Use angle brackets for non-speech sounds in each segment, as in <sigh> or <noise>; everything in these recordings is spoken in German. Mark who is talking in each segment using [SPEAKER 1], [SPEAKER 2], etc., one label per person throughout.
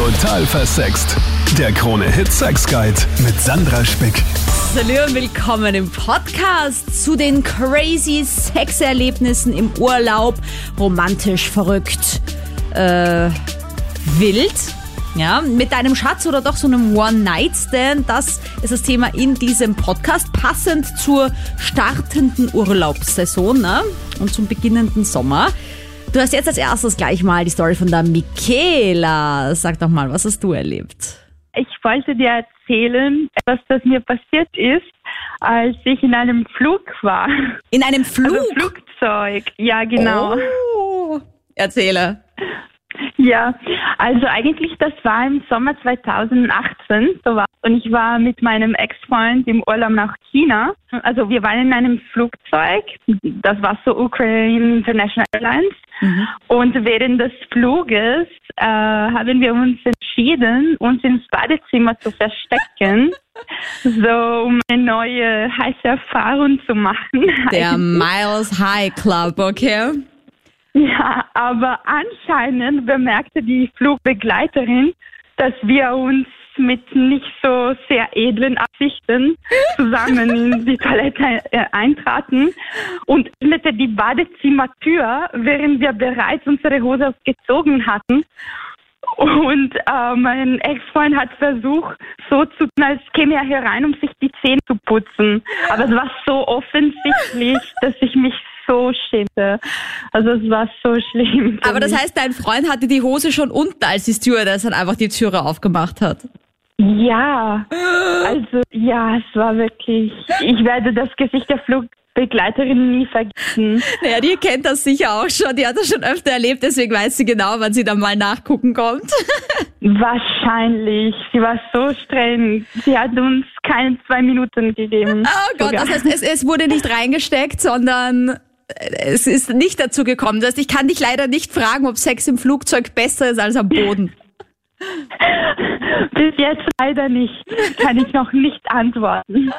[SPEAKER 1] Total versext. Der Krone-Hit Sex Guide mit Sandra Spick.
[SPEAKER 2] Hallo und willkommen im Podcast zu den crazy Sexerlebnissen im Urlaub. Romantisch, verrückt, äh, wild. Ja, mit deinem Schatz oder doch so einem One-Night-Stand. Das ist das Thema in diesem Podcast, passend zur startenden Urlaubssaison ne? und zum beginnenden Sommer. Du hast jetzt als erstes gleich mal die Story von der Michaela. Sag doch mal, was hast du erlebt?
[SPEAKER 3] Ich wollte dir erzählen, was das mir passiert ist, als ich in einem Flug war.
[SPEAKER 2] In einem Flug?
[SPEAKER 3] Also Flugzeug, ja genau.
[SPEAKER 2] Oh, erzähle.
[SPEAKER 3] Ja, also eigentlich das war im Sommer 2018 so war. und ich war mit meinem Ex-Freund im Urlaub nach China. Also wir waren in einem Flugzeug, das war so Ukraine International Airlines
[SPEAKER 2] Mhm.
[SPEAKER 3] und während des Fluges äh, haben wir uns entschieden, uns ins Badezimmer zu verstecken, <laughs> so um eine neue heiße Erfahrung zu machen.
[SPEAKER 2] Der <laughs> Miles High Club, okay?
[SPEAKER 3] Ja, aber anscheinend bemerkte die Flugbegleiterin, dass wir uns mit nicht so sehr edlen Absichten zusammen in die Toilette äh, eintraten und öffnete die Badezimmertür, während wir bereits unsere Hose ausgezogen hatten. Und äh, mein Ex-Freund hat versucht, so zu tun, als käme er herein, um sich die Zähne zu putzen. Aber es war so offensichtlich, dass ich mich so schämte. Also es war so schlimm.
[SPEAKER 2] Aber das heißt, dein Freund hatte die Hose schon unten, als die Stewardess dann einfach die Türe aufgemacht hat.
[SPEAKER 3] Ja, also ja, es war wirklich. Ich werde das Gesicht der Flugbegleiterin nie vergessen.
[SPEAKER 2] Naja, die kennt das sicher auch schon, die hat das schon öfter erlebt, deswegen weiß sie genau, wann sie dann mal nachgucken kommt. <laughs>
[SPEAKER 3] Wahrscheinlich. Sie war so streng. Sie hat uns keine zwei Minuten gegeben.
[SPEAKER 2] Oh Gott,
[SPEAKER 3] Sogar.
[SPEAKER 2] das heißt, es, es wurde nicht reingesteckt, sondern es ist nicht dazu gekommen. Das heißt, ich kann dich leider nicht fragen, ob Sex im Flugzeug besser ist als am Boden.
[SPEAKER 3] Bis jetzt leider nicht. Kann ich noch nicht antworten.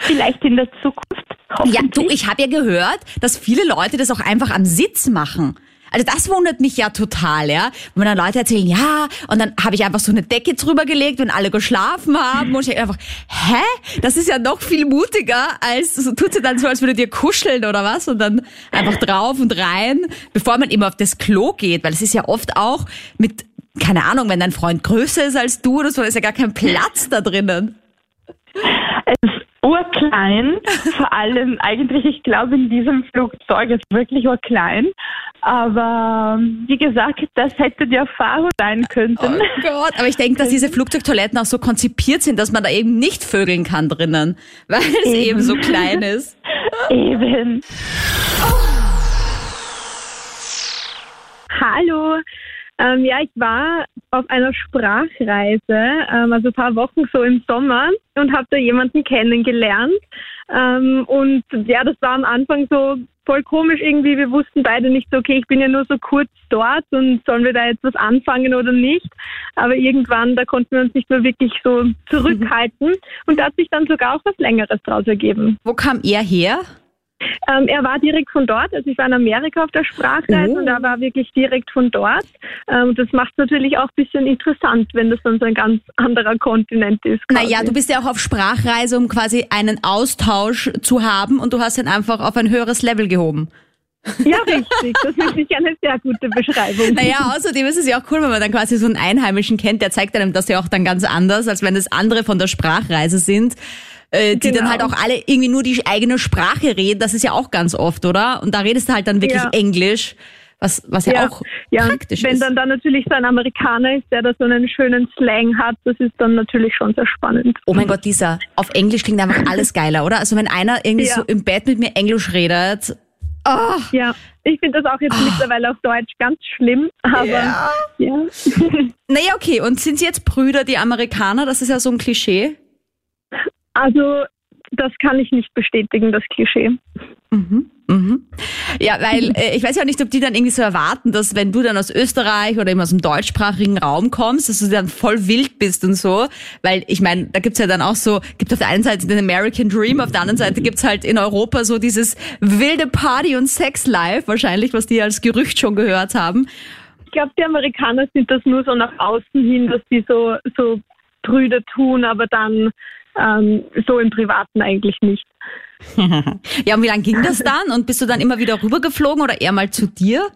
[SPEAKER 3] Vielleicht in der Zukunft.
[SPEAKER 2] Ja, du, ich habe ja gehört, dass viele Leute das auch einfach am Sitz machen. Also das wundert mich ja total, ja. Wenn dann Leute erzählen, ja, und dann habe ich einfach so eine Decke drüber gelegt, wenn alle geschlafen haben und ich einfach, hä? Das ist ja noch viel mutiger, als so tut sie dann so, als würde dir kuscheln oder was und dann einfach drauf und rein, bevor man eben auf das Klo geht, weil es ist ja oft auch mit, keine Ahnung, wenn dein Freund größer ist als du oder so, ist ja gar kein Platz da drinnen.
[SPEAKER 3] Es ist urklein, vor allem eigentlich, ich glaube, in diesem Flugzeug ist wirklich urklein. Aber wie gesagt, das hätte die Erfahrung sein können.
[SPEAKER 2] Oh Gott, aber ich denke, dass diese Flugzeugtoiletten auch so konzipiert sind, dass man da eben nicht vögeln kann drinnen, weil es eben,
[SPEAKER 3] Eben.
[SPEAKER 2] so klein ist.
[SPEAKER 3] Eben.
[SPEAKER 4] Hallo. Ähm, ja, ich war auf einer Sprachreise, ähm, also ein paar Wochen so im Sommer und habe da jemanden kennengelernt. Ähm, und ja, das war am Anfang so voll komisch irgendwie. Wir wussten beide nicht so, okay, ich bin ja nur so kurz dort und sollen wir da jetzt was anfangen oder nicht. Aber irgendwann, da konnten wir uns nicht mehr wirklich so zurückhalten. Und da hat sich dann sogar auch was Längeres draus ergeben.
[SPEAKER 2] Wo kam er her?
[SPEAKER 4] Ähm, er war direkt von dort, also ich war in Amerika auf der Sprachreise
[SPEAKER 2] Oh.
[SPEAKER 4] und er war wirklich direkt von dort. Ähm, das macht es natürlich auch ein bisschen interessant, wenn das dann so ein ganz anderer Kontinent ist. quasi.
[SPEAKER 2] Naja, du bist ja auch auf Sprachreise, um quasi einen Austausch zu haben und du hast ihn einfach auf ein höheres Level gehoben.
[SPEAKER 4] Ja, richtig. Das ist wirklich eine sehr gute Beschreibung.
[SPEAKER 2] Naja, außerdem ist es ja auch cool, wenn man dann quasi so einen Einheimischen kennt, der zeigt einem das ja auch dann ganz anders, als wenn es andere von der Sprachreise sind, äh, die dann
[SPEAKER 4] Genau.
[SPEAKER 2] halt auch alle irgendwie nur die eigene Sprache reden. Das ist ja auch ganz oft, oder? Und da redest du halt dann wirklich
[SPEAKER 4] Ja.
[SPEAKER 2] Englisch, was, was ja, auch
[SPEAKER 4] ja,
[SPEAKER 2] praktisch
[SPEAKER 4] wenn
[SPEAKER 2] ist.
[SPEAKER 4] dann da natürlich so ein Amerikaner ist, der da so einen schönen Slang hat, das ist dann natürlich schon sehr spannend.
[SPEAKER 2] Oh mein Gott, Lisa, auf Englisch klingt einfach <laughs> alles geiler, oder? Also wenn einer irgendwie
[SPEAKER 4] Ja.
[SPEAKER 2] so im Bett mit mir Englisch redet, oh,
[SPEAKER 4] Ja, ich finde das auch jetzt mittlerweile auf Deutsch ganz schlimm, aber
[SPEAKER 2] Ja.
[SPEAKER 4] ja. <laughs>
[SPEAKER 2] Naja, okay. Und sind sie jetzt Brüder, die Amerikaner? Das ist ja so ein Klischee.
[SPEAKER 4] Also das kann ich nicht bestätigen, das Klischee.
[SPEAKER 2] Mhm. Mhm. Ja, weil äh, ich weiß ja nicht, ob die dann irgendwie so erwarten, dass wenn du dann aus Österreich oder eben aus dem deutschsprachigen Raum kommst, dass du dann voll wild bist und so. Weil ich meine, da gibt's ja dann auch so, gibt auf der einen Seite den American Dream, auf der anderen Seite gibt's halt in Europa so dieses wilde Party- und Sex-Life wahrscheinlich, was die als Gerücht schon gehört haben.
[SPEAKER 4] glaube, die Amerikaner sind das nur so nach außen hin, dass die so, so Brüder tun, aber dann ähm, so im Privaten eigentlich nicht. <laughs>
[SPEAKER 2] ja, und wie lange ging das dann? Und bist du dann immer wieder rübergeflogen oder eher mal zu dir?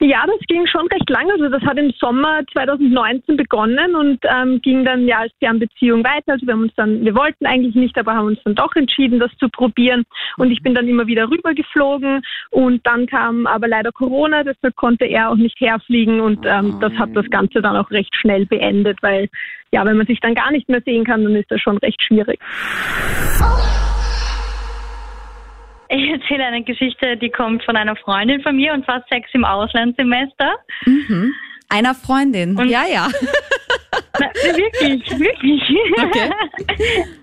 [SPEAKER 4] Ja, das ging schon recht lange. Also das hat im Sommer 2019 begonnen und ähm, ging dann ja als Fernbeziehung weiter. Also wir haben uns dann, wir wollten eigentlich nicht, aber haben uns dann doch entschieden, das zu probieren. Und ich bin dann immer wieder rübergeflogen und dann kam aber leider Corona, deshalb konnte er auch nicht herfliegen und ähm, das hat das Ganze dann auch recht schnell beendet, weil ja, wenn man sich dann gar nicht mehr sehen kann, dann ist das schon recht schwierig.
[SPEAKER 5] Ich erzähle eine Geschichte, die kommt von einer Freundin von mir und zwar Sex im Auslandssemester.
[SPEAKER 2] Mhm. Einer Freundin.
[SPEAKER 5] Und-
[SPEAKER 2] ja, ja. <laughs>
[SPEAKER 5] Na, wirklich, wirklich.
[SPEAKER 2] Okay. <laughs>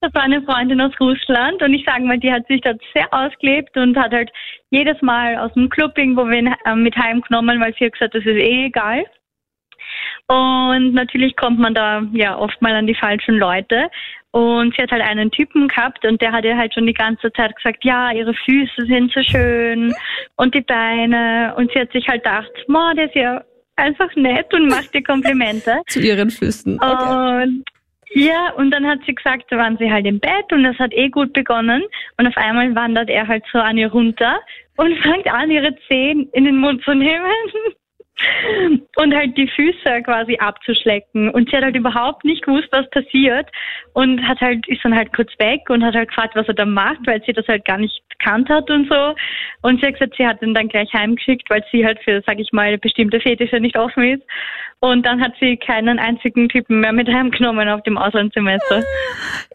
[SPEAKER 5] Das war eine Freundin aus Russland und ich sage mal, die hat sich dort sehr ausgelebt und hat halt jedes Mal aus dem Club irgendwo wen äh, mit heimgenommen, weil sie hat gesagt, das ist eh egal. Und natürlich kommt man da ja oft mal an die falschen Leute. Und sie hat halt einen Typen gehabt und der hat ihr halt schon die ganze Zeit gesagt, ja, ihre Füße sind so schön und die Beine. Und sie hat sich halt gedacht, ma, der ist ja einfach nett und macht ihr Komplimente. <laughs>
[SPEAKER 2] Zu ihren Füßen. Okay.
[SPEAKER 5] Und ja, und dann hat sie gesagt, da waren sie halt im Bett und das hat eh gut begonnen. Und auf einmal wandert er halt so an ihr runter und <laughs> fängt an, ihre Zehen in den Mund zu nehmen. Und halt die Füße quasi abzuschlecken. Und sie hat halt überhaupt nicht gewusst, was passiert. Und hat halt, ist dann halt kurz weg und hat halt gefragt, was er da macht, weil sie das halt gar nicht gekannt hat und so. Und sie hat gesagt, sie hat ihn dann gleich heimgeschickt, weil sie halt für, sag ich mal, bestimmte Fetische nicht offen ist. Und dann hat sie keinen einzigen Typen mehr mit heimgenommen auf dem Auslandssemester.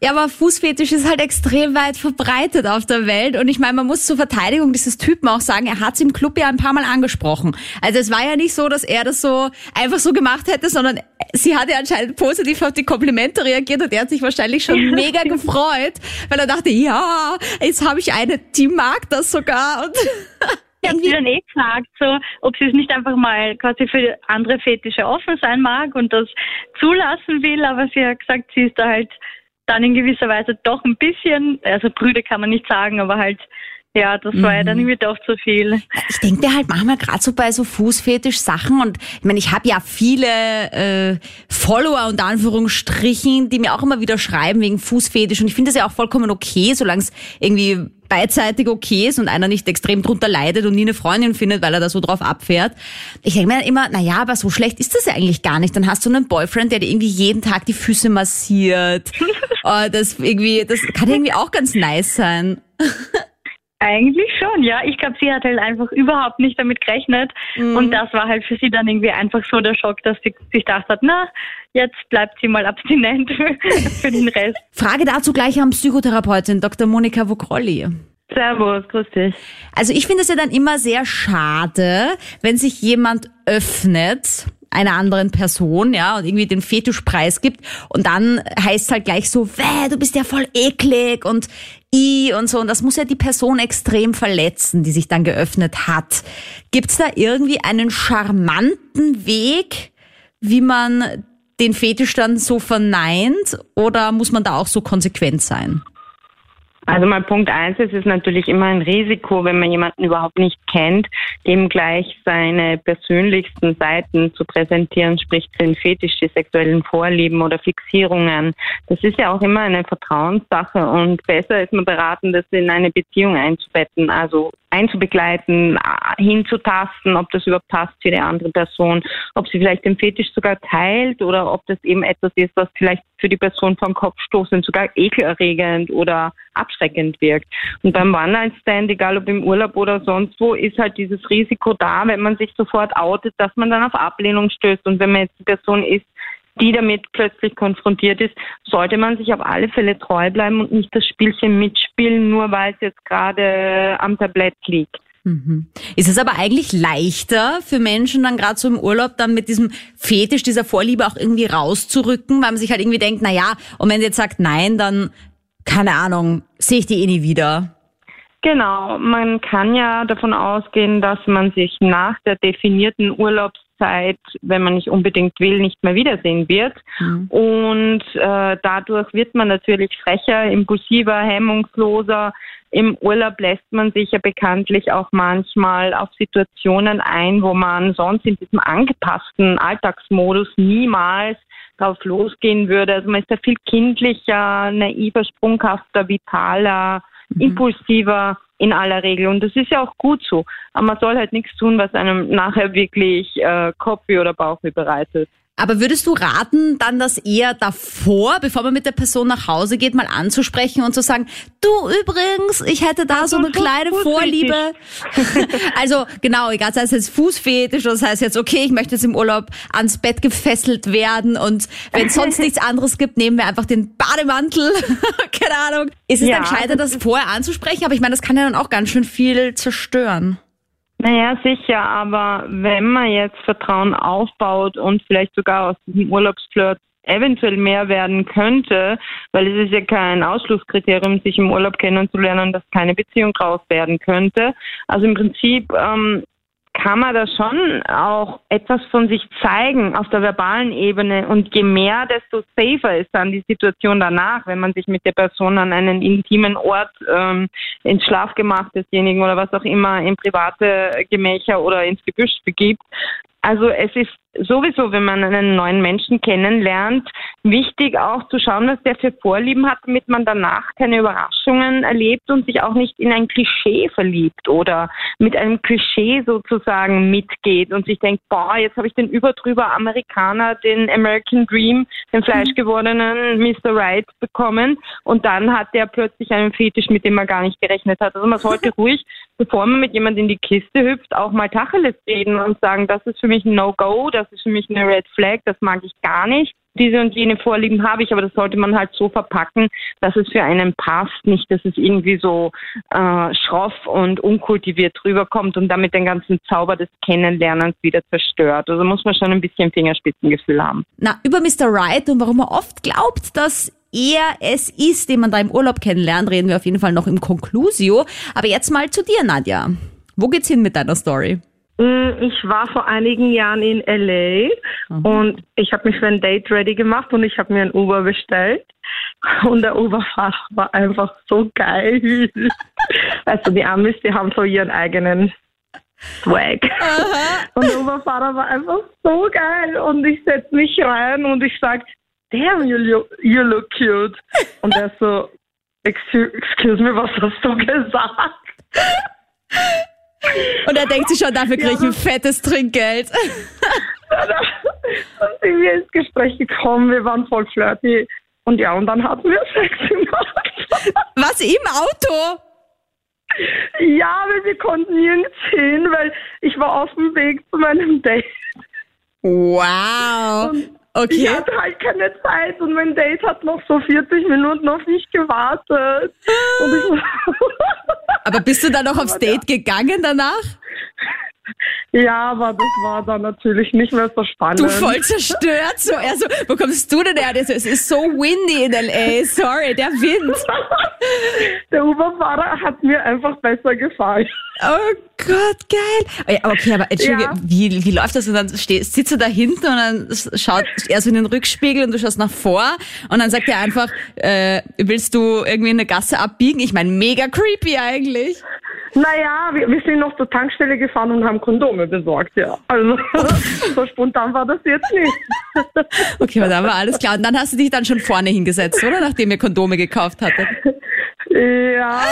[SPEAKER 2] Ja, aber Fußfetisch ist halt extrem weit verbreitet auf der Welt. Und ich meine, man muss zur Verteidigung dieses Typen auch sagen, er hat es im Club ja ein paar Mal angesprochen. Also es war ja nicht so, dass er das so einfach so gemacht hätte, sondern sie hat ja anscheinend positiv auf die Komplimente reagiert und er hat sich wahrscheinlich schon <laughs> mega gefreut, weil er dachte, ja, jetzt habe ich eine, die mag das sogar. Und
[SPEAKER 5] Ich habe sie dann eh gefragt, so, ob sie es nicht einfach mal quasi für andere Fetische offen sein mag und das zulassen will, aber sie hat gesagt, sie ist da halt dann in gewisser Weise doch ein bisschen, also Brüder kann man nicht sagen, aber halt, ja, das war ja dann irgendwie doch zu viel.
[SPEAKER 2] Ich denke mir halt manchmal gerade so bei so Fußfetisch-Sachen und ich meine, ich habe ja viele äh, Follower und Anführungsstrichen, die mir auch immer wieder schreiben wegen Fußfetisch und ich finde das ja auch vollkommen okay, solange es irgendwie beidseitig okay ist und einer nicht extrem drunter leidet und nie eine Freundin findet, weil er da so drauf abfährt. Ich denke mir dann immer, na ja, aber so schlecht ist das ja eigentlich gar nicht. Dann hast du einen Boyfriend, der dir irgendwie jeden Tag die Füße massiert. <laughs> oh, das irgendwie, das kann irgendwie auch ganz nice sein. <laughs>
[SPEAKER 5] Eigentlich schon, ja. Ich glaube, sie hat halt einfach überhaupt nicht damit gerechnet. Und das war halt für sie dann irgendwie einfach so der Schock, dass sie sich gedacht hat, na, jetzt bleibt sie mal abstinent <laughs> für den Rest.
[SPEAKER 2] Frage dazu gleich an Psychotherapeutin Dr. Monika Vogrolli.
[SPEAKER 5] Servus, grüß dich.
[SPEAKER 2] Also ich finde es ja dann immer sehr schade, wenn sich jemand öffnet einer anderen Person, ja, und irgendwie den Fetischpreis gibt und dann heißt es halt gleich so, weh, du bist ja voll eklig und i und so und das muss ja die Person extrem verletzen, die sich dann geöffnet hat. Gibt's da irgendwie einen charmanten Weg, wie man den Fetisch dann so verneint oder muss man da auch so konsequent sein?
[SPEAKER 6] Also mal Punkt eins, es ist natürlich immer ein Risiko, wenn man jemanden überhaupt nicht kennt, dem gleich seine persönlichsten Seiten zu präsentieren, sprich den Fetisch, die sexuellen Vorlieben oder Fixierungen. Das ist ja auch immer eine Vertrauenssache und besser ist man beraten, das in eine Beziehung einzubetten, also einzubegleiten, hinzutasten, ob das überhaupt passt für die andere Person, ob sie vielleicht den Fetisch sogar teilt oder ob das eben etwas ist, was vielleicht für die Person vom Kopf stoßend, sogar ekelerregend oder abschreckend wirkt. Und beim One-Night-Stand, egal ob im Urlaub oder sonst wo, ist halt dieses Risiko da, wenn man sich sofort outet, dass man dann auf Ablehnung stößt. Und wenn man jetzt die Person ist, die damit plötzlich konfrontiert ist, sollte man sich auf alle Fälle treu bleiben und nicht das Spielchen mitspielen, nur weil es jetzt gerade am Tablett liegt.
[SPEAKER 2] Mhm. Ist es aber eigentlich leichter für Menschen dann gerade so im Urlaub dann mit diesem Fetisch, dieser Vorliebe auch irgendwie rauszurücken, weil man sich halt irgendwie denkt, na ja, und wenn sie jetzt sagt nein, dann keine Ahnung, sehe ich die eh nie wieder.
[SPEAKER 6] Genau, man kann ja davon ausgehen, dass man sich nach der definierten Urlaubszeit Zeit, wenn man nicht unbedingt will, nicht mehr wiedersehen wird.
[SPEAKER 2] Mhm.
[SPEAKER 6] Und äh, dadurch wird man natürlich frecher, impulsiver, hemmungsloser. Im Urlaub lässt man sich ja bekanntlich auch manchmal auf Situationen ein, wo man sonst in diesem angepassten Alltagsmodus niemals drauf losgehen würde. Also man ist ja viel kindlicher, naiver, sprunghafter, vitaler, impulsiver in aller Regel. Und das ist ja auch gut so. Aber man soll halt nichts tun, was einem nachher wirklich äh, Kopfweh oder Bauchweh bereitet.
[SPEAKER 2] Aber würdest du raten, dann das eher davor, bevor man mit der Person nach Hause geht, mal anzusprechen und zu sagen, du übrigens, ich hätte da so eine kleine. Vorliebe. <laughs> also genau, egal, sei es jetzt Fußfetisch oder sei es jetzt, okay, ich möchte jetzt im Urlaub ans Bett gefesselt werden und wenn es sonst <laughs> nichts anderes gibt, nehmen wir einfach den Bademantel. <laughs> Keine Ahnung. Ist es
[SPEAKER 6] Ja,
[SPEAKER 2] dann gescheiter, das vorher anzusprechen? Aber ich meine, das kann ja dann auch ganz schön viel zerstören.
[SPEAKER 6] Naja, sicher, aber wenn man jetzt Vertrauen aufbaut und vielleicht sogar aus diesem Urlaubsflirt eventuell mehr werden könnte, weil es ist ja kein Ausschlusskriterium, sich im Urlaub kennenzulernen, dass keine Beziehung draus werden könnte. Also im Prinzip ähm, kann man da schon auch etwas von sich zeigen auf der verbalen Ebene und je mehr, desto safer ist dann die Situation danach, wenn man sich mit der Person an einen intimen Ort ähm, ins Schlafgemach desjenigen oder was auch immer in private Gemächer oder ins Gebüsch begibt. Also es ist sowieso, wenn man einen neuen Menschen kennenlernt, wichtig auch zu schauen, was der für Vorlieben hat, damit man danach keine Überraschungen erlebt und sich auch nicht in ein Klischee verliebt oder mit einem Klischee sozusagen mitgeht und sich denkt, boah, jetzt habe ich den überdrüber Amerikaner, den American Dream, den fleischgewordenen Mr. Right bekommen und dann hat der plötzlich einen Fetisch, mit dem man gar nicht gerechnet hat. Also man sollte <laughs> ruhig, bevor man mit jemandem in die Kiste hüpft, auch mal Tacheles reden und sagen, das ist für mich ein No-Go, das ist für mich eine Red Flag, das mag ich gar nicht. Diese und jene Vorlieben habe ich, aber das sollte man halt so verpacken, dass es für einen passt, nicht, dass es irgendwie so äh, schroff und unkultiviert rüberkommt und damit den ganzen Zauber des Kennenlernens wieder zerstört. Also muss man schon ein bisschen Fingerspitzengefühl haben.
[SPEAKER 2] Na, über Mr. Right und warum er oft glaubt, dass er es ist, den man da im Urlaub kennenlernt, reden wir auf jeden Fall noch im Conclusio. Aber jetzt mal zu dir, Nadja. Wo geht's hin mit deiner Story?
[SPEAKER 7] Mm, Ich war vor einigen Jahren in LA und ich habe mich für ein Date ready gemacht und ich habe mir ein Uber bestellt. <laughs> Und der Uberfahrer war einfach so geil. <laughs> Also die Amis, die haben so ihren eigenen Swag. Und der Uberfahrer war einfach so geil. Und ich setze mich rein und ich sag, damn, you look, you look cute. Und er so, excuse, excuse me, was hast du gesagt? <laughs>
[SPEAKER 2] Und er denkt sich schon, dafür kriege ich ein fettes Trinkgeld. <laughs>
[SPEAKER 7] Dann sind wir ins Gespräch gekommen, wir waren voll flirty. Und ja, und dann hatten wir Sex gemacht.
[SPEAKER 2] Was, im Auto?
[SPEAKER 7] ja, weil wir konnten nirgends hin, weil ich war auf dem Weg zu meinem Date.
[SPEAKER 2] Wow.
[SPEAKER 7] Ich
[SPEAKER 2] Okay.
[SPEAKER 7] hatte halt keine Zeit und mein Date hat noch so 40 Minuten auf mich gewartet. Und ich
[SPEAKER 2] Aber bist du dann noch aufs Date gegangen danach?
[SPEAKER 7] Ja, aber das war dann natürlich nicht mehr so spannend.
[SPEAKER 2] Du voll zerstört. So, er so, wo kommst du denn her? So, es ist so windy in L.A. Sorry, der Wind. <laughs>
[SPEAKER 7] Der Uberfahrer hat mir einfach besser gefallen.
[SPEAKER 2] Oh Gott, geil. Okay, aber Entschuldige,
[SPEAKER 7] Ja.
[SPEAKER 2] wie, wie läuft das? Und dann sitzt du da hinten und dann schaut er so in den Rückspiegel und du schaust nach vor und dann sagt er einfach, äh, willst du irgendwie in eine Gasse abbiegen? Ich meine, mega creepy eigentlich.
[SPEAKER 7] Naja, wir, wir sind noch zur Tankstelle gefahren und haben Kondome besorgt, ja. Also <laughs> so spontan war das jetzt nicht.
[SPEAKER 2] Okay, aber da war alles klar. Und dann hast du dich dann schon vorne hingesetzt, oder? Nachdem ihr Kondome gekauft hattet.
[SPEAKER 7] Ja,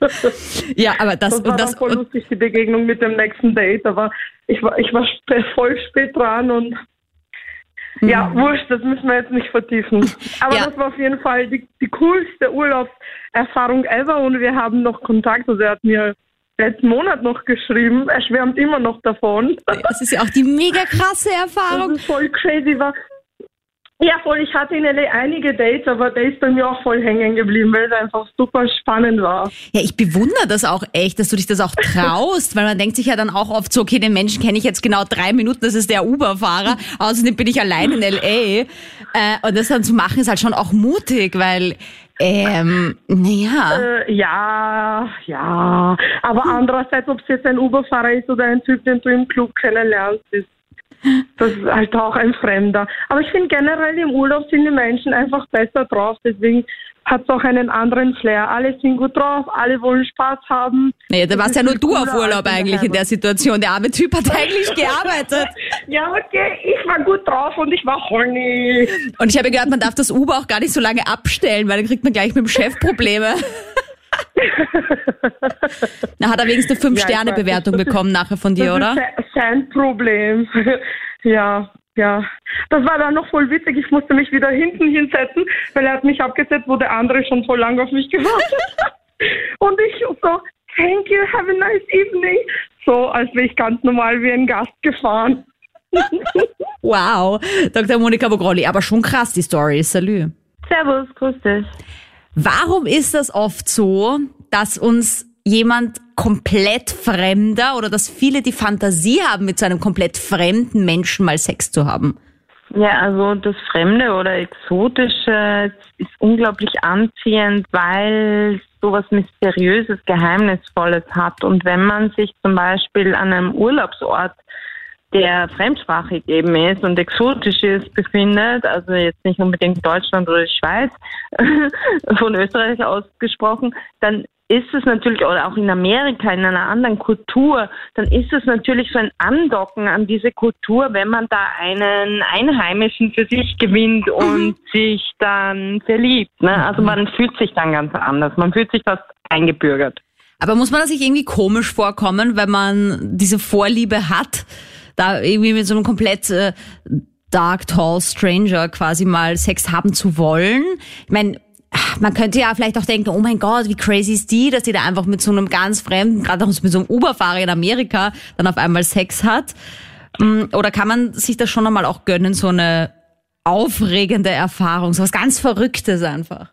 [SPEAKER 7] <laughs>
[SPEAKER 2] Ja, aber das,
[SPEAKER 7] das war
[SPEAKER 2] und das,
[SPEAKER 7] dann voll lustig, die Begegnung mit dem nächsten Date, aber ich war, ich war voll spät dran und ja, wurscht, das müssen wir jetzt nicht vertiefen. Aber
[SPEAKER 2] Mhm. Ja.
[SPEAKER 7] das war auf jeden Fall die, die coolste Urlaubserfahrung ever und wir haben noch Kontakt. Also er hat mir letzten Monat noch geschrieben, er schwärmt immer noch davon.
[SPEAKER 2] das ist ja auch die mega krasse
[SPEAKER 7] Das
[SPEAKER 2] Erfahrung.
[SPEAKER 7] ist voll crazy. War, ja, voll. Ich hatte in LA einige Dates, aber der ist bei mir auch voll hängen geblieben, weil es einfach super spannend war.
[SPEAKER 2] Ja, ich bewundere das auch echt, dass du dich das auch traust, weil man denkt sich ja dann auch oft so, okay, den Menschen kenne ich jetzt genau drei Minuten, das ist der Uber-Fahrer, außerdem bin ich allein in L.A. Äh, und das dann zu machen ist halt schon auch mutig, weil Ähm, naja.
[SPEAKER 7] Äh, ja, ja. Aber andererseits, ob es jetzt ein Uberfahrer ist oder ein Typ, den du im Club kennenlernst, ist das ist halt auch ein Fremder. Aber ich finde generell im Urlaub sind die Menschen einfach besser drauf. Deswegen hat es auch einen anderen Flair. Alle sind gut drauf, alle wollen Spaß haben.
[SPEAKER 2] Naja, da warst ja nur du auf Urlaub eigentlich in der. Situation. Der arme Typ hat <laughs> eigentlich gearbeitet.
[SPEAKER 7] Ja, okay, ich war gut drauf und ich war horny.
[SPEAKER 2] Und ich habe gehört, man darf das Uber auch gar nicht so lange abstellen, weil dann kriegt man gleich mit dem Chef Probleme. <laughs> Na, hat er wenigstens eine 5-Sterne-Bewertung
[SPEAKER 7] das ist-
[SPEAKER 2] bekommen nachher von dir,
[SPEAKER 7] das
[SPEAKER 2] oder?
[SPEAKER 7] sein Problem. <laughs> ja, ja. Das war dann noch voll witzig. Ich musste mich wieder hinten hinsetzen, weil er hat mich abgesetzt, wo der andere schon voll lange auf mich gewartet hat. <laughs> Und ich so, thank you, have a nice evening. So, als wäre ich ganz normal wie ein Gast gefahren. <laughs>
[SPEAKER 2] Wow, Dr. Monika Bogrolli, aber schon krass die Story. Salü.
[SPEAKER 6] Servus, grüß dich.
[SPEAKER 2] Warum ist das oft so, dass uns jemand komplett Fremder oder dass viele die Fantasie haben, mit so einem komplett fremden Menschen mal Sex zu haben?
[SPEAKER 6] Ja, also das Fremde oder Exotische ist unglaublich anziehend, weil es sowas Mysteriöses, Geheimnisvolles hat. Und wenn man sich zum Beispiel an einem Urlaubsort, der fremdsprachig eben ist und exotisch ist, befindet, also jetzt nicht unbedingt Deutschland oder die Schweiz, <laughs> von Österreich ausgesprochen, dann ist es natürlich, oder auch in Amerika, in einer anderen Kultur, dann ist es natürlich so ein Andocken an diese Kultur, wenn man da einen Einheimischen für sich gewinnt und sich dann verliebt. Ne? Also man fühlt sich dann ganz anders. Man fühlt sich fast eingebürgert.
[SPEAKER 2] Aber muss man das sich irgendwie komisch vorkommen, wenn man diese Vorliebe hat, da irgendwie mit so einem komplett äh, Dark Tall Stranger quasi mal Sex haben zu wollen? Ich meine, man könnte ja vielleicht auch denken, oh mein Gott, wie crazy ist die, dass die da einfach mit so einem ganz Fremden, gerade auch mit so einem Uberfahrer in Amerika, dann auf einmal Sex hat. Mm, Oder kann man sich das schon einmal auch gönnen, so eine aufregende Erfahrung, so was ganz Verrücktes einfach?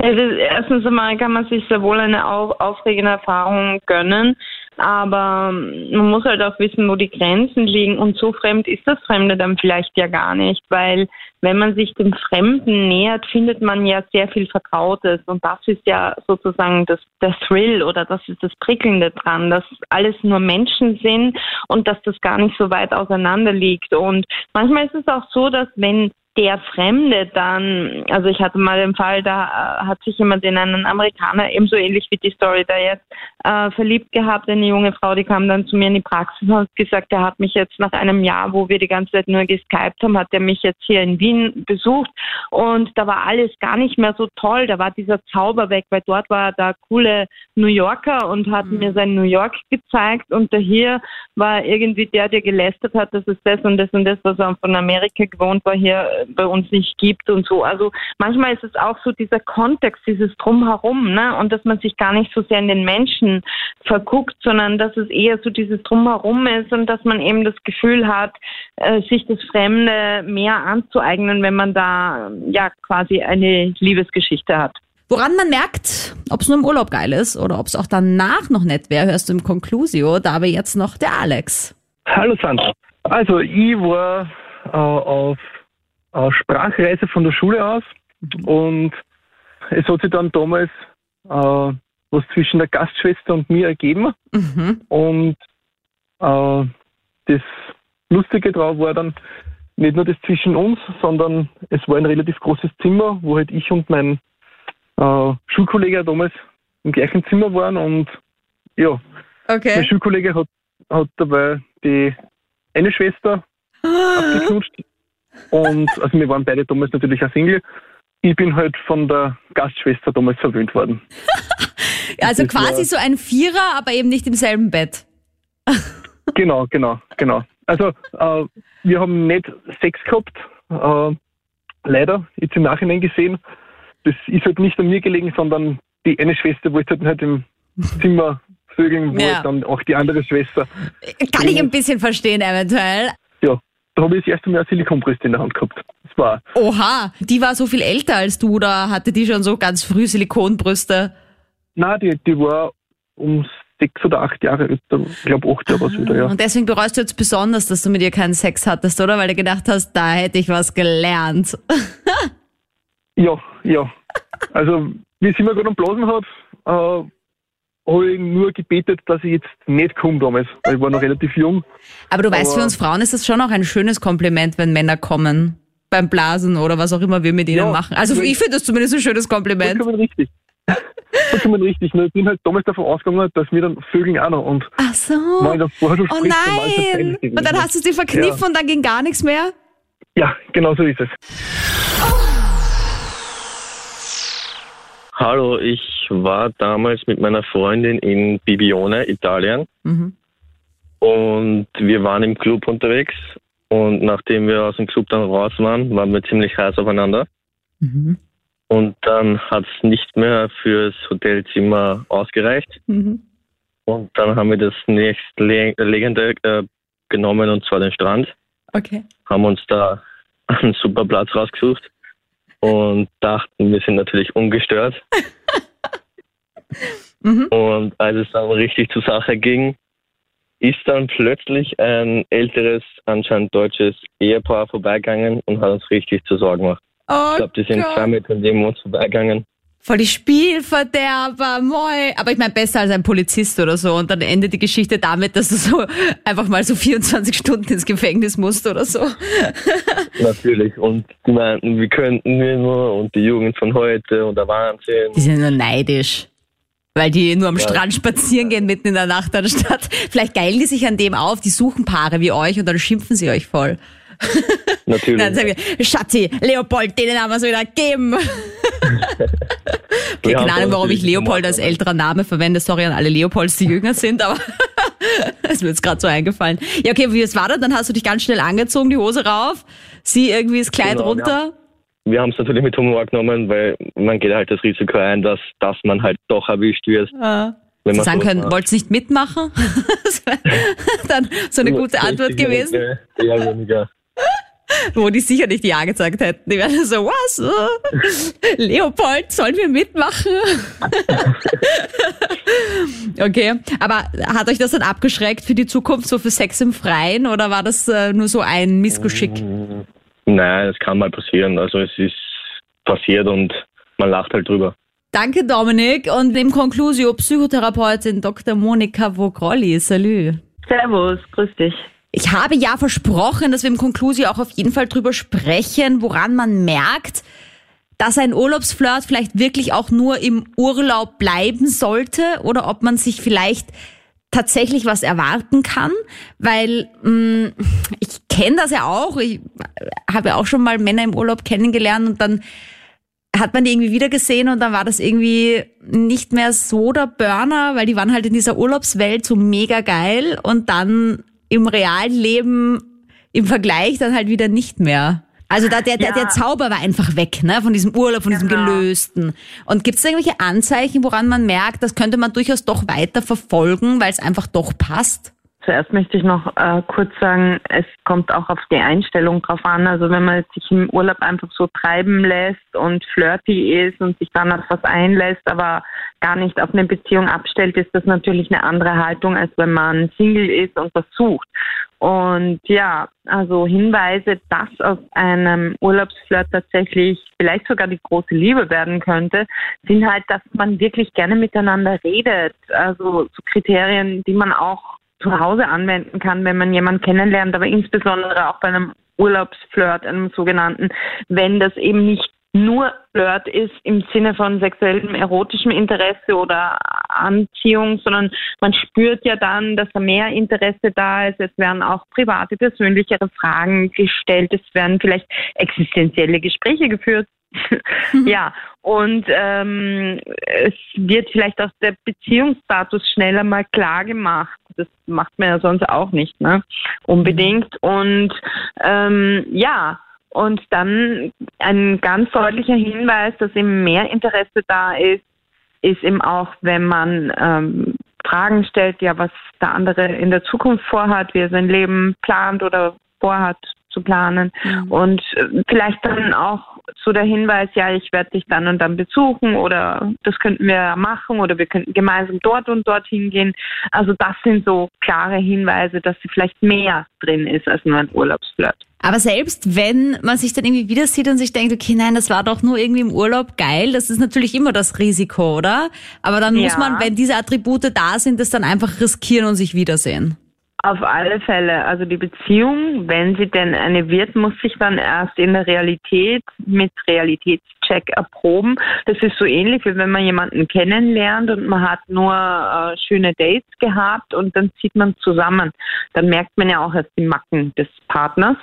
[SPEAKER 6] Ja, erstens einmal kann man sich sehr wohl eine auf, aufregende Erfahrung gönnen, aber man muss halt auch wissen, wo die Grenzen liegen. Und so fremd ist das Fremde dann vielleicht ja gar nicht, weil wenn man sich dem Fremden nähert, findet man ja sehr viel Vertrautes. Und das ist ja sozusagen das, der Thrill oder das ist das Prickelnde dran, dass alles nur Menschen sind und dass das gar nicht so weit auseinander liegt. Und manchmal ist es auch so, dass wenn der Fremde dann, also ich hatte mal den Fall, da äh, hat sich jemand in einen Amerikaner, ebenso ähnlich wie die Story da jetzt, äh, verliebt gehabt, eine junge Frau, die kam dann zu mir in die Praxis und hat gesagt, er hat mich jetzt nach einem Jahr, wo wir die ganze Zeit nur geskypt haben, hat er mich jetzt hier in Wien besucht und da war alles gar nicht mehr so toll, da war dieser Zauber weg, weil dort war der coole New Yorker und hat mir sein New York gezeigt und der hier war irgendwie der, der gelästert hat, dass es das und das und das, was er von Amerika gewohnt war, hier bei uns nicht gibt und so. Also manchmal ist es auch so dieser Kontext, dieses Drumherum, ne? Und dass man sich gar nicht so sehr in den Menschen verguckt, sondern dass es eher so dieses Drumherum ist und dass man eben das Gefühl hat, äh, sich das Fremde mehr anzueignen, wenn man da ja quasi eine Liebesgeschichte hat.
[SPEAKER 2] Woran man merkt, ob es nur im Urlaub geil ist oder ob es auch danach noch nett wäre, hörst du im Conclusio. Da aber jetzt noch der Alex.
[SPEAKER 8] Hallo Sandra. Also ich war äh, auf Sprachreise von der Schule aus und es hat sich dann damals äh, was zwischen der Gastschwester und mir ergeben
[SPEAKER 2] Mhm.
[SPEAKER 8] und äh, das Lustige drauf war dann nicht nur das zwischen uns, sondern es war ein relativ großes Zimmer, wo halt ich und mein äh, Schulkollege damals im gleichen Zimmer waren und ja, mein
[SPEAKER 2] Okay.
[SPEAKER 8] Schulkollege hat, hat dabei die eine Schwester <gasps> abgeknutscht. Und also wir waren beide damals natürlich auch Single. Ich bin halt von der Gastschwester damals verwöhnt worden. <laughs>
[SPEAKER 2] Also
[SPEAKER 8] Das
[SPEAKER 2] quasi
[SPEAKER 8] war-
[SPEAKER 2] so ein Vierer, aber eben nicht im selben Bett. <laughs>
[SPEAKER 8] Genau, genau, genau. Also äh, wir haben nicht Sex gehabt, äh, leider, jetzt im Nachhinein gesehen. Das ist halt nicht an mir gelegen, sondern die eine Schwester wollte halt, halt im Zimmer vögeln, wo
[SPEAKER 2] Ja.
[SPEAKER 8] halt dann auch die andere Schwester.
[SPEAKER 2] Kann ich ein bisschen verstehen eventuell.
[SPEAKER 8] Da habe ich das erste Mal eine Silikonbrüste in der Hand gehabt. Das war
[SPEAKER 2] Oha, die war so viel älter als du oder hatte die schon so ganz früh Silikonbrüste?
[SPEAKER 8] Nein, die, die war um sechs oder acht Jahre alt, ich glaube acht Jahre was wieder, ja.
[SPEAKER 2] Und deswegen bereust du jetzt besonders, dass du mit ihr keinen Sex hattest, oder? Weil du gedacht hast, da hätte ich was gelernt. <laughs>
[SPEAKER 8] Ja, ja. Also, wie sie mir gerade am Blasen hat, äh, habe ich nur gebetet, dass ich jetzt nicht komme damals, weil ich war noch relativ jung.
[SPEAKER 2] Aber du weißt,
[SPEAKER 8] Aber-
[SPEAKER 2] für uns Frauen ist das schon auch ein schönes Kompliment, wenn Männer kommen. Beim Blasen oder was auch immer wir mit ihnen
[SPEAKER 8] Ja,
[SPEAKER 2] machen. Also ich finde das zumindest ein schönes Kompliment.
[SPEAKER 8] Vollkommen richtig. Vollkommen richtig. Nur ich bin halt damals davon ausgegangen, dass wir dann vögeln auch noch. Und
[SPEAKER 2] Ach so.
[SPEAKER 8] wenn ich dann vorher schon
[SPEAKER 2] Oh
[SPEAKER 8] spricht, dann es
[SPEAKER 2] nein!
[SPEAKER 8] gewesen.
[SPEAKER 2] Und dann hast du sie verkniffen
[SPEAKER 8] Ja.
[SPEAKER 2] und dann ging gar nichts mehr?
[SPEAKER 8] Ja, genau so ist es.
[SPEAKER 9] Hallo, ich war damals mit meiner Freundin in Bibione, Italien.
[SPEAKER 2] Mhm.
[SPEAKER 9] Und wir waren im Club unterwegs. Und nachdem wir aus dem Club dann raus waren, waren wir ziemlich heiß aufeinander.
[SPEAKER 2] Mhm.
[SPEAKER 9] Und dann hat es nicht mehr fürs Hotelzimmer ausgereicht.
[SPEAKER 2] Mhm.
[SPEAKER 9] Und dann haben wir das nächstliegende äh, genommen, und zwar den Strand.
[SPEAKER 2] Okay.
[SPEAKER 9] Haben uns da einen super Platz rausgesucht und dachten, wir sind natürlich ungestört. <laughs>
[SPEAKER 2] Mhm.
[SPEAKER 9] Und als es dann richtig zur Sache ging, ist dann plötzlich ein älteres, anscheinend deutsches Ehepaar vorbeigegangen und hat uns richtig zu Sorgen gemacht.
[SPEAKER 2] Oh
[SPEAKER 9] Ich glaube, die sind
[SPEAKER 2] Gott.
[SPEAKER 9] zwei Meter neben uns vorbeigegangen.
[SPEAKER 2] Voll die Spielverderber, moi. Aber ich meine, besser als ein Polizist oder so. Und dann endet die Geschichte damit, dass du so einfach mal so 24 Stunden ins Gefängnis musst oder so. <laughs>
[SPEAKER 9] Natürlich. Und die meinten, wie könnten wir nur und die Jugend von heute und der Wahnsinn.
[SPEAKER 2] Die sind nur neidisch. Weil die nur am
[SPEAKER 9] Ja.
[SPEAKER 2] Strand spazieren gehen mitten in der Nacht anstatt. Vielleicht geilen die sich an dem auf, die suchen Paare wie euch und dann schimpfen sie euch voll.
[SPEAKER 9] Natürlich.
[SPEAKER 2] Dann sagen wir, Schatzi, Leopold, denen haben wir es wieder gegeben. <laughs> Okay, keine Ahnung, warum ich Leopold als älterer Name verwende. Sorry an alle Leopolds, die jünger sind, aber <laughs> es mir jetzt gerade so eingefallen. Ja, okay, wie es war dann? Dann hast du dich ganz schnell angezogen, die Hose rauf, sie irgendwie das Kleid
[SPEAKER 9] Genau,
[SPEAKER 2] runter.
[SPEAKER 9] Wir haben es natürlich mit Humor genommen, weil man geht halt das Risiko ein, dass, dass man halt doch erwischt wird.
[SPEAKER 2] Ah.
[SPEAKER 9] Wenn
[SPEAKER 2] Sie sagen können,
[SPEAKER 9] macht.
[SPEAKER 2] wollt's nicht mitmachen? <laughs> Das dann so eine gute Antwort gewesen,
[SPEAKER 9] Eher weniger. <laughs>
[SPEAKER 2] wo die sicher nicht Ja gesagt hätten. Die wären so, was? <laughs> Leopold, sollen wir mitmachen? <laughs> okay, aber hat euch das dann abgeschreckt für die Zukunft, so für Sex im Freien? Oder war das äh, nur so ein Missgeschick?
[SPEAKER 9] Nein, es kann mal passieren. Also es ist passiert und man lacht halt drüber.
[SPEAKER 2] Danke, Dominik. Und im Conclusio Psychotherapeutin Dr. Monika Vogrolli. Salü.
[SPEAKER 6] Servus, grüß dich.
[SPEAKER 2] Ich habe ja versprochen, dass wir im Conclusio auch auf jeden Fall drüber sprechen, woran man merkt, dass ein Urlaubsflirt vielleicht wirklich auch nur im Urlaub bleiben sollte oder ob man sich vielleicht tatsächlich was erwarten kann, weil mh, ich kenne das ja auch, ich habe ja auch schon mal Männer im Urlaub kennengelernt und dann hat man die irgendwie wieder gesehen und dann war das irgendwie nicht mehr so der Burner, weil die waren halt in dieser Urlaubswelt so mega geil und dann im realen Leben im Vergleich dann halt wieder nicht mehr. Also da, der, der,
[SPEAKER 6] Ja.
[SPEAKER 2] der Zauber war einfach weg, ne, von diesem Urlaub, von diesem
[SPEAKER 6] Genau.
[SPEAKER 2] Gelösten. Und gibt es irgendwelche Anzeichen, woran man merkt, das könnte man durchaus doch weiter verfolgen, weil es einfach doch passt?
[SPEAKER 6] Zuerst möchte ich noch äh, kurz sagen, es kommt auch auf die Einstellung drauf an. Also wenn man sich im Urlaub einfach so treiben lässt und flirty ist und sich dann auf was einlässt, aber gar nicht auf eine Beziehung abstellt, ist das natürlich eine andere Haltung, als wenn man Single ist und das sucht. Und ja, also Hinweise, dass aus einem Urlaubsflirt tatsächlich vielleicht sogar die große Liebe werden könnte, sind halt, dass man wirklich gerne miteinander redet. Also so Kriterien, die man auch zu Hause anwenden kann, wenn man jemanden kennenlernt, aber insbesondere auch bei einem Urlaubsflirt, einem sogenannten, wenn das eben nicht nur Flirt ist im Sinne von sexuellem, erotischem Interesse oder Anziehung, sondern man spürt ja dann, dass da mehr Interesse da ist. Es werden auch private, persönlichere Fragen gestellt. Es werden vielleicht existenzielle Gespräche geführt. <laughs> ja, und ähm, es wird vielleicht auch der Beziehungsstatus schneller mal klar gemacht. Das macht man ja sonst auch nicht, ne? Unbedingt. Und ähm, ja, und dann ein ganz deutlicher Hinweis, dass eben mehr Interesse da ist, ist eben auch, wenn man ähm, Fragen stellt, ja, was der andere in der Zukunft vorhat, wie er sein Leben plant oder vorhat, zu planen und äh, vielleicht dann auch so der Hinweis, ja, ich werde dich dann und dann besuchen oder das könnten wir machen oder wir könnten gemeinsam dort und dort hingehen. Also das sind so klare Hinweise, dass sie vielleicht mehr drin ist als nur ein Urlaubsflirt.
[SPEAKER 2] Aber selbst wenn man sich dann irgendwie wieder sieht und sich denkt, okay, nein, das war doch nur irgendwie im Urlaub geil, das ist natürlich immer das Risiko, oder? Aber dann muss
[SPEAKER 6] Ja.
[SPEAKER 2] man, wenn diese Attribute da sind, das dann einfach riskieren und sich wiedersehen.
[SPEAKER 6] Auf alle Fälle. Also die Beziehung, wenn sie denn eine wird, muss sich dann erst in der Realität mit Realitätscheck erproben. Das ist so ähnlich, wie wenn man jemanden kennenlernt und man hat nur äh, schöne Dates gehabt und dann zieht man zusammen. Dann merkt man ja auch erst die Macken des Partners.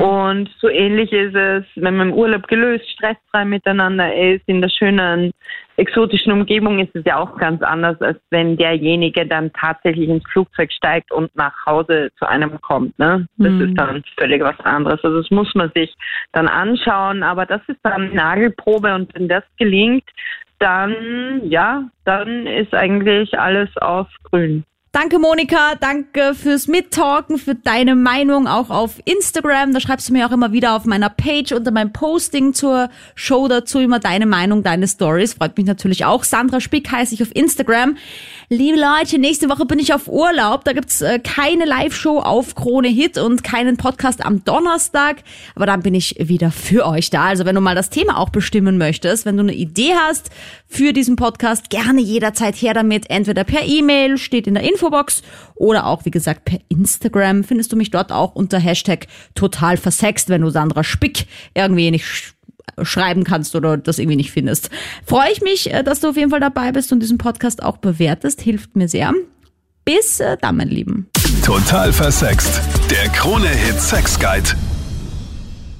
[SPEAKER 6] Und so ähnlich ist es, wenn man im Urlaub gelöst, stressfrei miteinander ist, in der schönen, exotischen Umgebung ist es ja auch ganz anders, als wenn derjenige dann tatsächlich ins Flugzeug steigt und nach Hause zu einem kommt. Ne? Das
[SPEAKER 2] Mhm.
[SPEAKER 6] ist dann völlig was anderes. Also das muss man sich dann anschauen, aber das ist dann Nagelprobe und wenn das gelingt, dann, ja, dann ist eigentlich alles auf grün.
[SPEAKER 2] Danke, Monika. Danke fürs Mittalken, für deine Meinung auch auf Instagram. Da schreibst du mir auch immer wieder auf meiner Page unter meinem Posting zur Show dazu immer deine Meinung, deine Stories. Freut mich natürlich auch. Sandra Spick heiße ich auf Instagram. Liebe Leute, nächste Woche bin ich auf Urlaub. Da gibt's äh, keine Live-Show auf Krone Hit und keinen Podcast am Donnerstag. Aber dann bin ich wieder für euch da. Also wenn du mal das Thema auch bestimmen möchtest, wenn du eine Idee hast für diesen Podcast, gerne jederzeit her damit. Entweder per E-Mail, steht in der Infobox, oder auch, wie gesagt, per Instagram. Findest du mich dort auch unter Hashtag total versext, wenn du Sandra Spick irgendwie nicht sch schreiben kannst oder das irgendwie nicht findest. Freue ich mich, äh, dass du auf jeden Fall dabei bist und diesen Podcast auch bewertest. Hilft mir sehr. Bis äh, dann, mein Lieben.
[SPEAKER 1] Total versext. Der Krone-Hit Sex Guide.